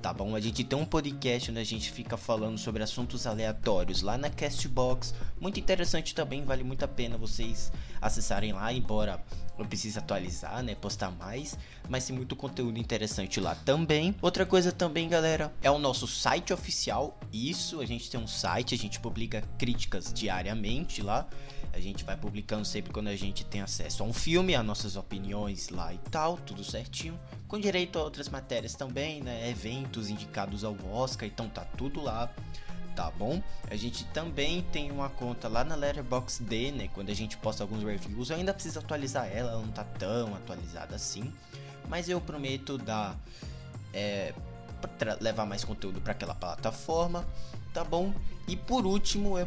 tá bom? A gente tem um podcast onde a gente fica falando sobre assuntos aleatórios lá na Castbox, muito interessante também, vale muito a pena vocês acessarem lá, embora eu precise atualizar, né, postar mais, mas tem muito conteúdo interessante lá também. Outra coisa também, galera, é o nosso site oficial. Isso, a gente tem um site, a gente publica críticas diariamente lá. A gente vai publicando sempre quando a gente tem acesso a um filme, as nossas opiniões lá e tal, tudo certinho. Com direito a outras matérias também, né? Eventos indicados ao Oscar, então tá tudo lá tá bom? A gente também tem uma conta lá na Letterboxd, né? Quando a gente posta alguns reviews, eu ainda preciso atualizar ela, ela não tá tão atualizada assim, mas eu prometo dar é, levar mais conteúdo para aquela plataforma, tá bom? E por último, eu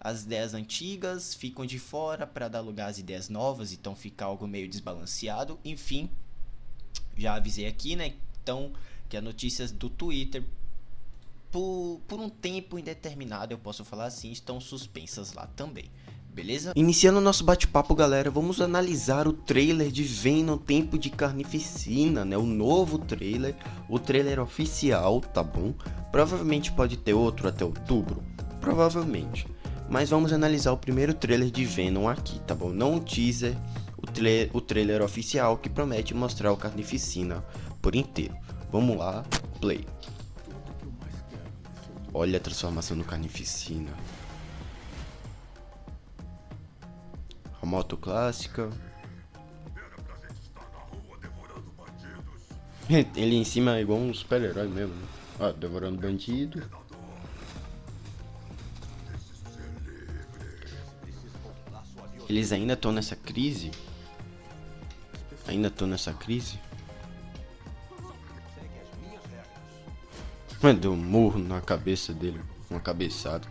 as ideias antigas ficam de fora para dar lugar às ideias novas, então fica algo meio desbalanceado. Enfim, já avisei aqui, né? Então, que as notícias do Twitter, por, por um tempo indeterminado, eu posso falar assim, estão suspensas lá também. Beleza? Iniciando o nosso bate-papo, galera, vamos analisar o trailer de Venom Tempo de Carnificina, né? O novo trailer, o trailer oficial, tá bom? Provavelmente pode ter outro até outubro, provavelmente. Mas vamos analisar o primeiro trailer de Venom aqui, tá bom? Não o teaser, o, tra o trailer oficial que promete mostrar o Carnificina por inteiro. Vamos lá, play. Olha a transformação do Carnificina. A moto clássica. Ele em cima é igual um super-herói mesmo? Ah, devorando bandido. Eles ainda estão nessa crise? Ainda estão nessa crise? Mano, deu um murro na cabeça dele. Uma cabeçada.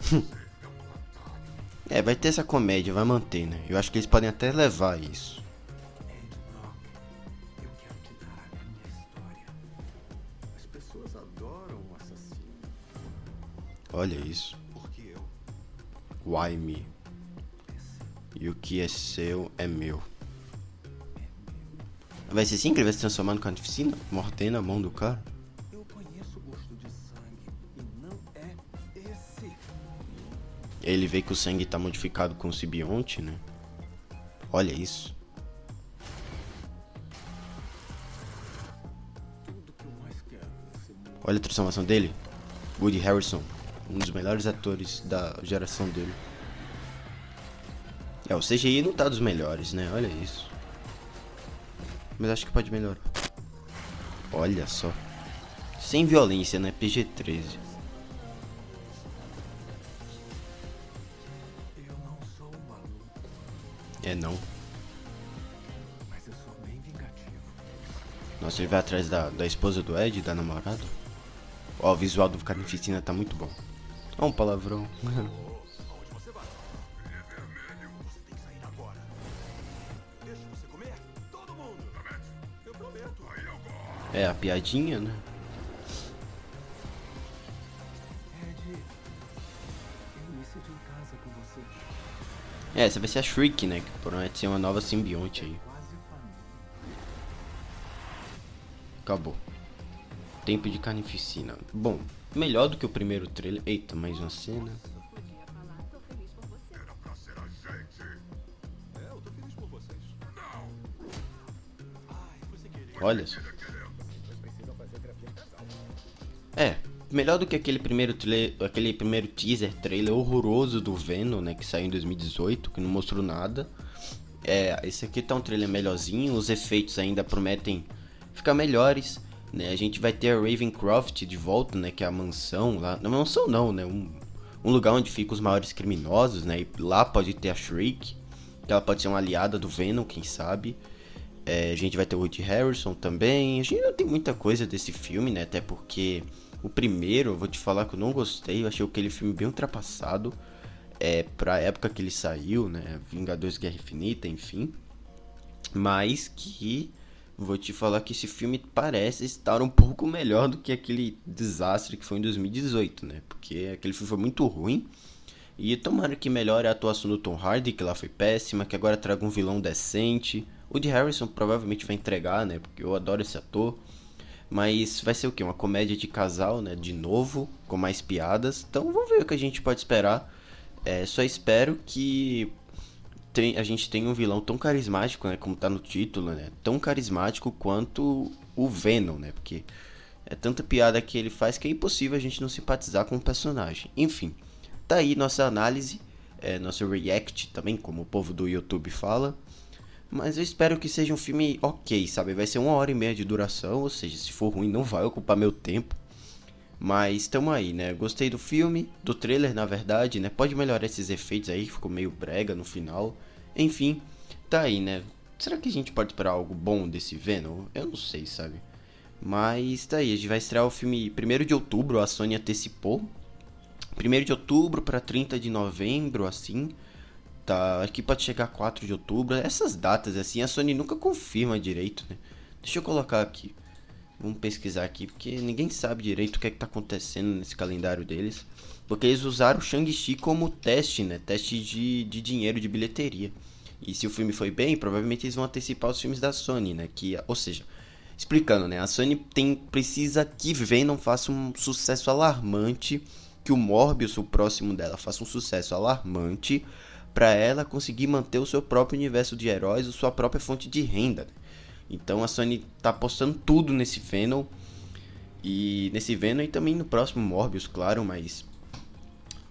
é, vai ter essa comédia, vai manter, né? Eu acho que eles podem até levar isso. Olha isso. Why me? E o que é seu é meu. Vai ser assim que ele vai se transformar no carnificina? Mordendo a mão do cara? É. Ele vê que o sangue tá modificado com o simbionte, né? Olha isso. Olha a transformação dele. Woody Harrison, um dos melhores atores da geração dele. É, o CGI não tá dos melhores, né? Olha isso. Mas acho que pode melhorar. Olha só. Sem violência, né? PG-13. É não. Nossa, ele vai atrás da, da esposa do Ed, da namorada. Ó, o visual do Carnificina tá muito bom. Ó, um palavrão. É, a piadinha, né? É, essa vai ser a Shriek, né? Que promete ser uma nova simbionte aí. Acabou. Tempo de carnificina. Bom, melhor do que o primeiro trailer. Eita, mais uma cena. Olha só. Melhor do que aquele primeiro trailer, aquele primeiro teaser trailer horroroso do Venom, né, que saiu em 2018, que não mostrou nada. É, esse aqui tá um trailer melhorzinho, os efeitos ainda prometem ficar melhores, né? A gente vai ter a Ravencroft de volta, né, que é a mansão lá, não mansão não, né, um, um lugar onde ficam os maiores criminosos, né? E lá pode ter a Shriek, que ela pode ser uma aliada do Venom, quem sabe. É, a gente vai ter o Woody Harrison também. A gente não tem muita coisa desse filme, né? Até porque o primeiro, eu vou te falar que eu não gostei. Eu achei aquele filme bem ultrapassado. É, pra época que ele saiu, né? Vingadores Guerra Infinita, enfim. Mas que vou te falar que esse filme parece estar um pouco melhor do que aquele desastre que foi em 2018, né? Porque aquele filme foi muito ruim. E tomara que melhore a atuação do Tom Hardy, que lá foi péssima, que agora traga um vilão decente. O de Harrison provavelmente vai entregar, né? Porque eu adoro esse ator. Mas vai ser o que? Uma comédia de casal, né? De novo, com mais piadas. Então vamos ver o que a gente pode esperar. É, só espero que tem, a gente tenha um vilão tão carismático, né? Como tá no título, né? Tão carismático quanto o Venom, né? Porque é tanta piada que ele faz que é impossível a gente não simpatizar com o personagem. Enfim, tá aí nossa análise, é, nosso react também, como o povo do YouTube fala. Mas eu espero que seja um filme ok, sabe? Vai ser uma hora e meia de duração, ou seja, se for ruim não vai ocupar meu tempo. Mas tamo aí, né? Gostei do filme, do trailer na verdade, né? Pode melhorar esses efeitos aí, ficou meio brega no final. Enfim, tá aí, né? Será que a gente pode esperar algo bom desse Venom? Eu não sei, sabe? Mas tá aí, a gente vai estrear o filme 1 de outubro, a Sony antecipou. 1 de outubro para 30 de novembro, assim tá, aqui pode chegar 4 de outubro. Essas datas assim, a Sony nunca confirma direito, né? Deixa eu colocar aqui. Vamos pesquisar aqui, porque ninguém sabe direito o que é que tá acontecendo nesse calendário deles. Porque eles usaram o Shang-Chi como teste, né? Teste de, de dinheiro, de bilheteria. E se o filme foi bem, provavelmente eles vão antecipar os filmes da Sony, né? Que, ou seja, explicando, né? A Sony tem, precisa que Venom faça um sucesso alarmante, que o Morbius, o próximo dela, faça um sucesso alarmante para ela conseguir manter o seu próprio universo de heróis, a sua própria fonte de renda. Né? Então a Sony tá apostando tudo nesse Venom e nesse Venom e também no próximo Morbius, claro, mas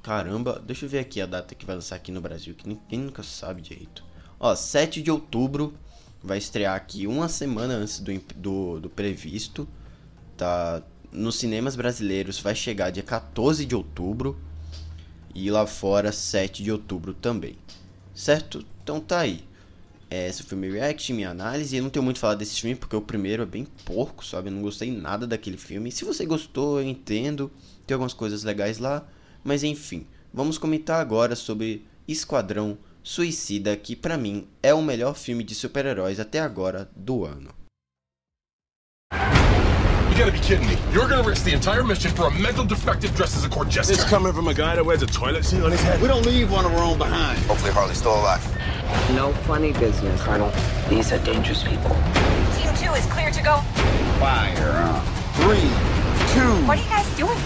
caramba, deixa eu ver aqui a data que vai lançar aqui no Brasil, que ninguém nunca sabe direito. Ó, 7 de outubro vai estrear aqui uma semana antes do, do, do previsto, tá? Nos cinemas brasileiros vai chegar dia 14 de outubro e lá fora 7 de outubro também. Certo? Então tá aí. Esse foi meu react, minha análise. Eu não tenho muito a falar desse filme porque o primeiro é bem porco, sabe? Eu não gostei nada daquele filme. Se você gostou, eu entendo. Tem algumas coisas legais lá. Mas enfim, vamos comentar agora sobre Esquadrão Suicida, que para mim é o melhor filme de super-heróis até agora do ano. You gotta be kidding me. You're gonna risk the entire mission for a mental defective dressed as a court jester. This coming from a guy that wears a toilet seat on his head. We don't leave one of our own behind. Hopefully Harley's still alive. No funny business, Colonel. These are dangerous people. Team 2 is clear to go. Fire on. Three, two. What are you guys doing?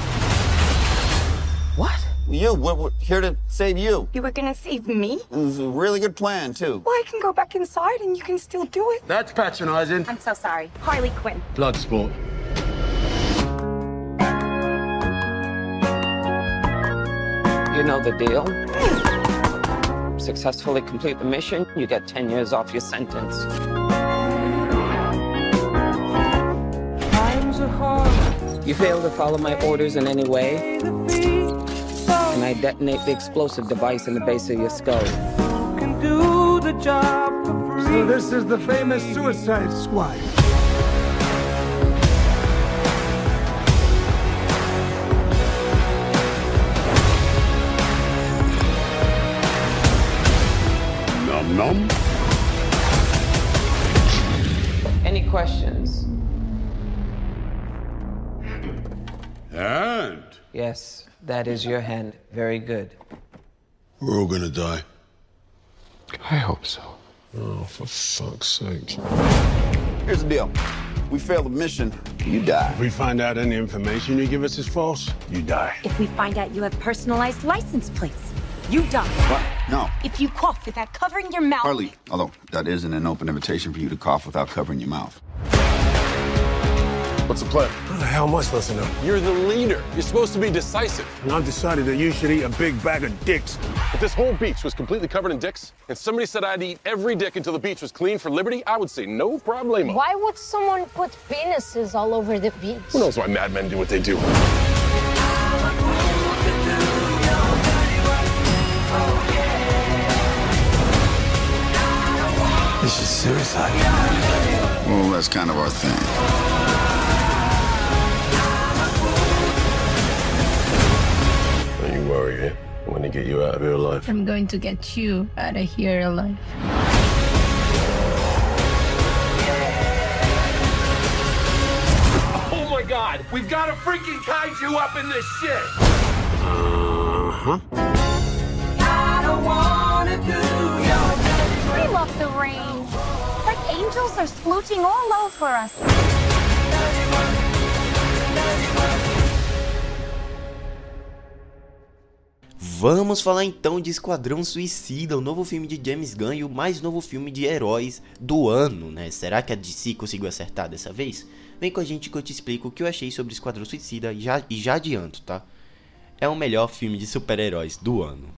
What? You, we're, we're here to save you. You were gonna save me? It was a really good plan, too. Well, I can go back inside and you can still do it. That's patronizing. I'm so sorry. Harley Quinn. Blood You know the deal. Successfully complete the mission, you get 10 years off your sentence. You fail to follow my orders in any way, and I detonate the explosive device in the base of your skull. So this is the famous Suicide Squad. Num num. Any questions? Hand? Yes, that is your hand. Very good. we're all gonna die. I hope so. Oh, for fuck's sake. Here's the deal. We fail the mission, you die. If we find out any information you give us is false, you die. If we find out you have personalized license plates, you die. What? No. If you cough without covering your mouth. Harley, although that isn't an open invitation for you to cough without covering your mouth. What's the plan? How the hell am I supposed to know? You're the leader. You're supposed to be decisive. And I've decided that you should eat a big bag of dicks. If this whole beach was completely covered in dicks, and somebody said I'd eat every dick until the beach was clean for liberty, I would say no problemo. Why would someone put penises all over the beach? Who knows why madmen do what they do? This is suicide. Well, that's kind of our thing. Don't you worry, eh? I'm gonna get you out of here alive. I'm going to get you out of here alive. Oh my god, we've got a freaking kaiju up in this shit! Uh huh. We love the rain. Angels are splooching all over us. Vamos falar então de Esquadrão Suicida, o novo filme de James Gunn e o mais novo filme de heróis do ano, né? Será que a DC conseguiu acertar dessa vez? Vem com a gente que eu te explico o que eu achei sobre Esquadrão Suicida e já, e já adianto, tá? É o melhor filme de super-heróis do ano.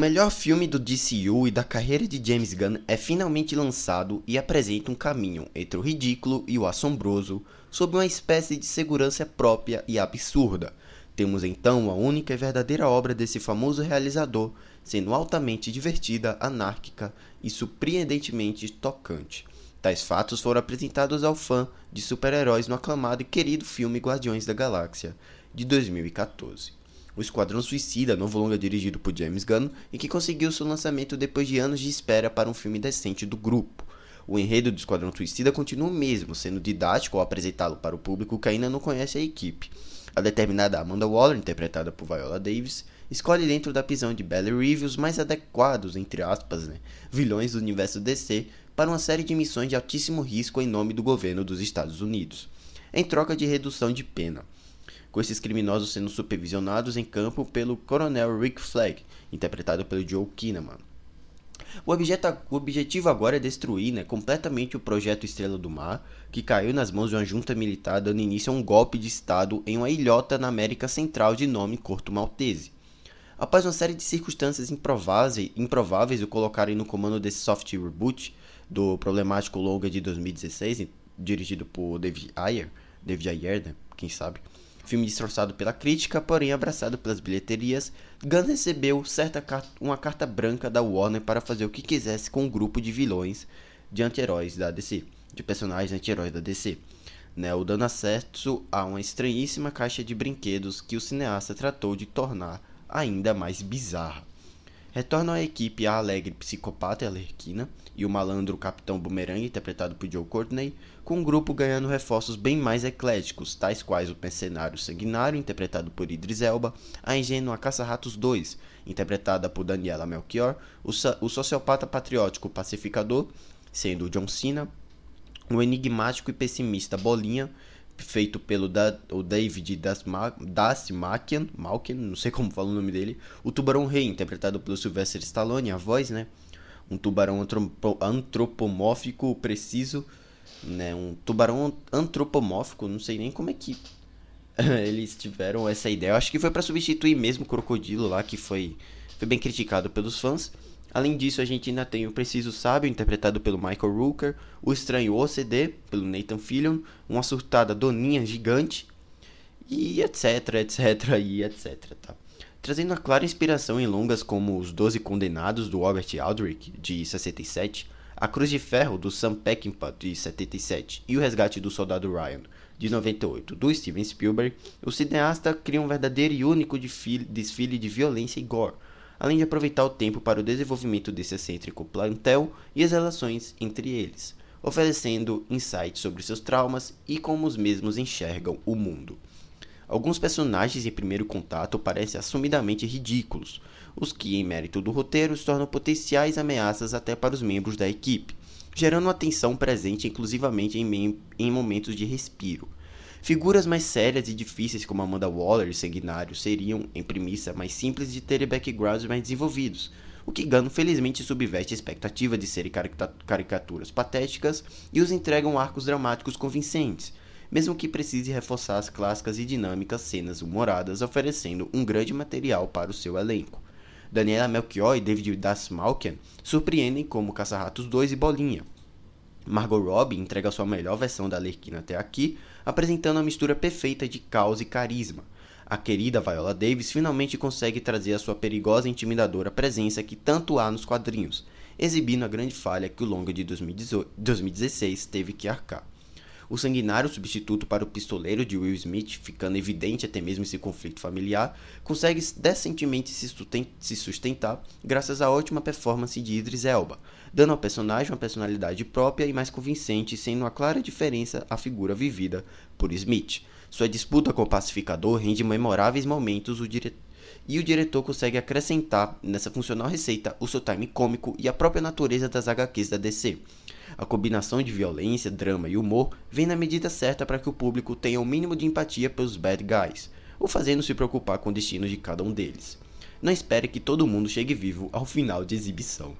Melhor filme do DCU e da carreira de James Gunn é finalmente lançado e apresenta um caminho entre o ridículo e o assombroso sob uma espécie de segurança própria e absurda. Temos então a única e verdadeira obra desse famoso realizador, sendo altamente divertida, anárquica e surpreendentemente tocante. Tais fatos foram apresentados ao fã de super-heróis no aclamado e querido filme Guardiões da Galáxia, de 2014. O Esquadrão Suicida, novo longa dirigido por James Gunn e que conseguiu seu lançamento depois de anos de espera para um filme decente do grupo. O enredo do Esquadrão Suicida continua o mesmo, sendo didático ao apresentá-lo para o público que ainda não conhece a equipe. A determinada Amanda Waller, interpretada por Viola Davis, escolhe dentro da prisão de Belly Reeve os mais adequados, entre aspas, né, vilões do universo DC para uma série de missões de altíssimo risco em nome do governo dos Estados Unidos, em troca de redução de pena. Com esses criminosos sendo supervisionados em campo pelo Coronel Rick Flag, interpretado pelo Joe Kinnaman. O, o objetivo agora é destruir né, completamente o projeto Estrela do Mar, que caiu nas mãos de uma junta militar dando início a um golpe de Estado em uma ilhota na América Central de nome Corto Maltese. Após uma série de circunstâncias improváveis, improváveis o colocarem no comando desse soft reboot do problemático longa de 2016, dirigido por David Ayer, David Ayer, né, quem sabe, Filme destroçado pela crítica, porém abraçado pelas bilheterias, Gunn recebeu certa uma carta branca da Warner para fazer o que quisesse com um grupo de vilões de anti-heróis da DC, de personagens anti-heróis da DC, né, o dando acesso a uma estranhíssima caixa de brinquedos que o cineasta tratou de tornar ainda mais bizarra. Retornam à equipe a alegre psicopata Alerquina e o malandro Capitão Boomerang, interpretado por Joe Courtney, com o grupo ganhando reforços bem mais ecléticos, tais quais o mercenário sanguinário, interpretado por Idris Elba, a ingênua Caça-Ratos 2, interpretada por Daniela Melchior, o, o sociopata patriótico pacificador, sendo John Cena, o enigmático e pessimista Bolinha, feito pelo da, o David Dasmakian, Malkian, não sei como fala o nome dele, o Tubarão Rei, interpretado pelo Sylvester Stallone, a voz, né? Um tubarão antropomórfico preciso, né? Um tubarão antropomórfico, não sei nem como é que eles tiveram essa ideia. Eu acho que foi para substituir mesmo o crocodilo lá, que foi, foi bem criticado pelos fãs. Além disso, a gente ainda tem o Preciso Sábio, interpretado pelo Michael Rooker, o Estranho OCD, pelo Nathan Fillion, uma surtada Doninha gigante, e etc, etc, e etc, tá? Trazendo a clara inspiração em longas como Os Doze Condenados, do Robert Aldrich, de 67, A Cruz de Ferro, do Sam Peckinpah, de 77, e O Resgate do Soldado Ryan, de 98, do Steven Spielberg, o cineasta cria um verdadeiro e único desfile de violência e gore, além de aproveitar o tempo para o desenvolvimento desse excêntrico plantel e as relações entre eles, oferecendo insights sobre seus traumas e como os mesmos enxergam o mundo. Alguns personagens em primeiro contato parecem assumidamente ridículos, os que, em mérito do roteiro, se tornam potenciais ameaças até para os membros da equipe, gerando uma tensão presente inclusivamente em, em momentos de respiro. Figuras mais sérias e difíceis como Amanda Waller e Sanguinário seriam, em premissa, mais simples de terem backgrounds mais desenvolvidos, o que Gunn felizmente subverte a expectativa de serem caricaturas patéticas e os entregam arcos dramáticos convincentes, mesmo que precise reforçar as clássicas e dinâmicas cenas humoradas, oferecendo um grande material para o seu elenco. Daniela Melchior e David Dasmalkian surpreendem como Caça-Ratos 2 e Bolinha, Margot Robbie entrega sua melhor versão da Lerquina até aqui, apresentando a mistura perfeita de caos e carisma. A querida Viola Davis finalmente consegue trazer a sua perigosa e intimidadora presença que tanto há nos quadrinhos, exibindo a grande falha que o longa de 2016 teve que arcar. O sanguinário substituto para o pistoleiro de Will Smith, ficando evidente até mesmo esse conflito familiar, consegue decentemente se sustentar graças à ótima performance de Idris Elba, dando ao personagem uma personalidade própria e mais convincente, sendo uma clara diferença a figura vivida por Smith. Sua disputa com o pacificador rende memoráveis momentos o e o diretor consegue acrescentar nessa funcional receita o seu time cômico e a própria natureza das HQs da DC. A combinação de violência, drama e humor vem na medida certa para que o público tenha o mínimo de empatia pelos bad guys, ou fazendo se preocupar com o destino de cada um deles. Não espere que todo mundo chegue vivo ao final de exibição.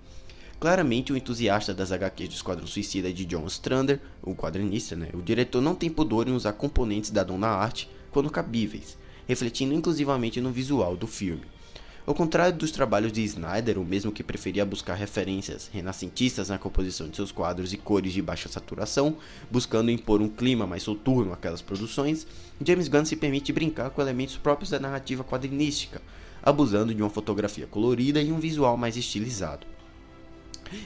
Claramente, o entusiasta das HQs do Esquadrão Suicida de John Strander, o quadrinista, né, o diretor não tem pudor em usar componentes da dona arte quando cabíveis, refletindo inclusivamente no visual do filme. Ao contrário dos trabalhos de Snyder, o mesmo que preferia buscar referências renascentistas na composição de seus quadros e cores de baixa saturação, buscando impor um clima mais soturno àquelas produções, James Gunn se permite brincar com elementos próprios da narrativa quadrinística, abusando de uma fotografia colorida e um visual mais estilizado.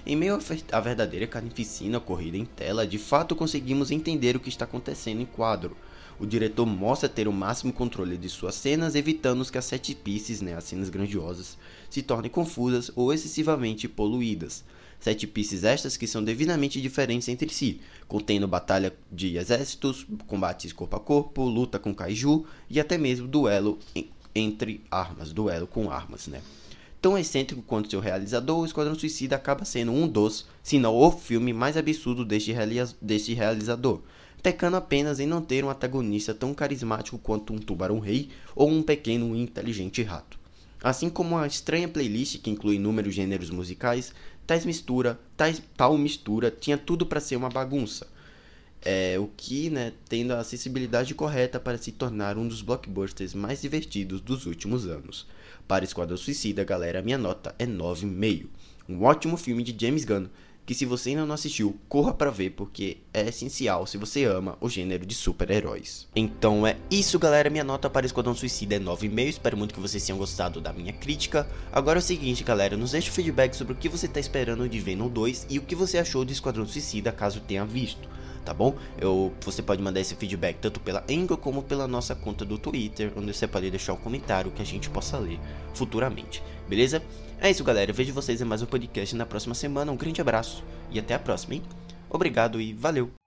Em meio à verdadeira carnificina ocorrida em tela, de fato conseguimos entender o que está acontecendo em quadro, o diretor mostra ter o máximo controle de suas cenas, evitando que as set pieces, né, as cenas grandiosas, se tornem confusas ou excessivamente poluídas. Set pieces estas que são devidamente diferentes entre si, contendo batalha de exércitos, combates corpo a corpo, luta com kaiju e até mesmo duelo entre armas, duelo com armas, né? Tão excêntrico quanto seu realizador, o Esquadrão Suicida acaba sendo um dos, se não o filme mais absurdo deste, deste realizador, pecando apenas em não ter um antagonista tão carismático quanto um tubarão-rei ou um pequeno e inteligente rato. Assim como uma estranha playlist que inclui inúmeros gêneros musicais, tais mistura, tais, tal mistura tinha tudo para ser uma bagunça. É, o que, né, tendo a acessibilidade correta para se tornar um dos blockbusters mais divertidos dos últimos anos. Para Esquadrão Suicida, galera, minha nota é 9,5. Um ótimo filme de James Gunn, que se você ainda não assistiu, corra para ver porque é essencial se você ama o gênero de super-heróis. Então é isso, galera, minha nota para Esquadrão Suicida é 9,5. Espero muito que vocês tenham gostado da minha crítica. Agora é o seguinte, galera, nos deixe o feedback sobre o que você está esperando de Venom 2 e o que você achou de Esquadrão Suicida, caso tenha visto tá bom? Eu, você pode mandar esse feedback tanto pela Angle como pela nossa conta do Twitter, onde você pode deixar um comentário que a gente possa ler futuramente, beleza? É isso, galera. Eu vejo vocês em mais um podcast na próxima semana. Um grande abraço e até a próxima, hein? Obrigado e valeu!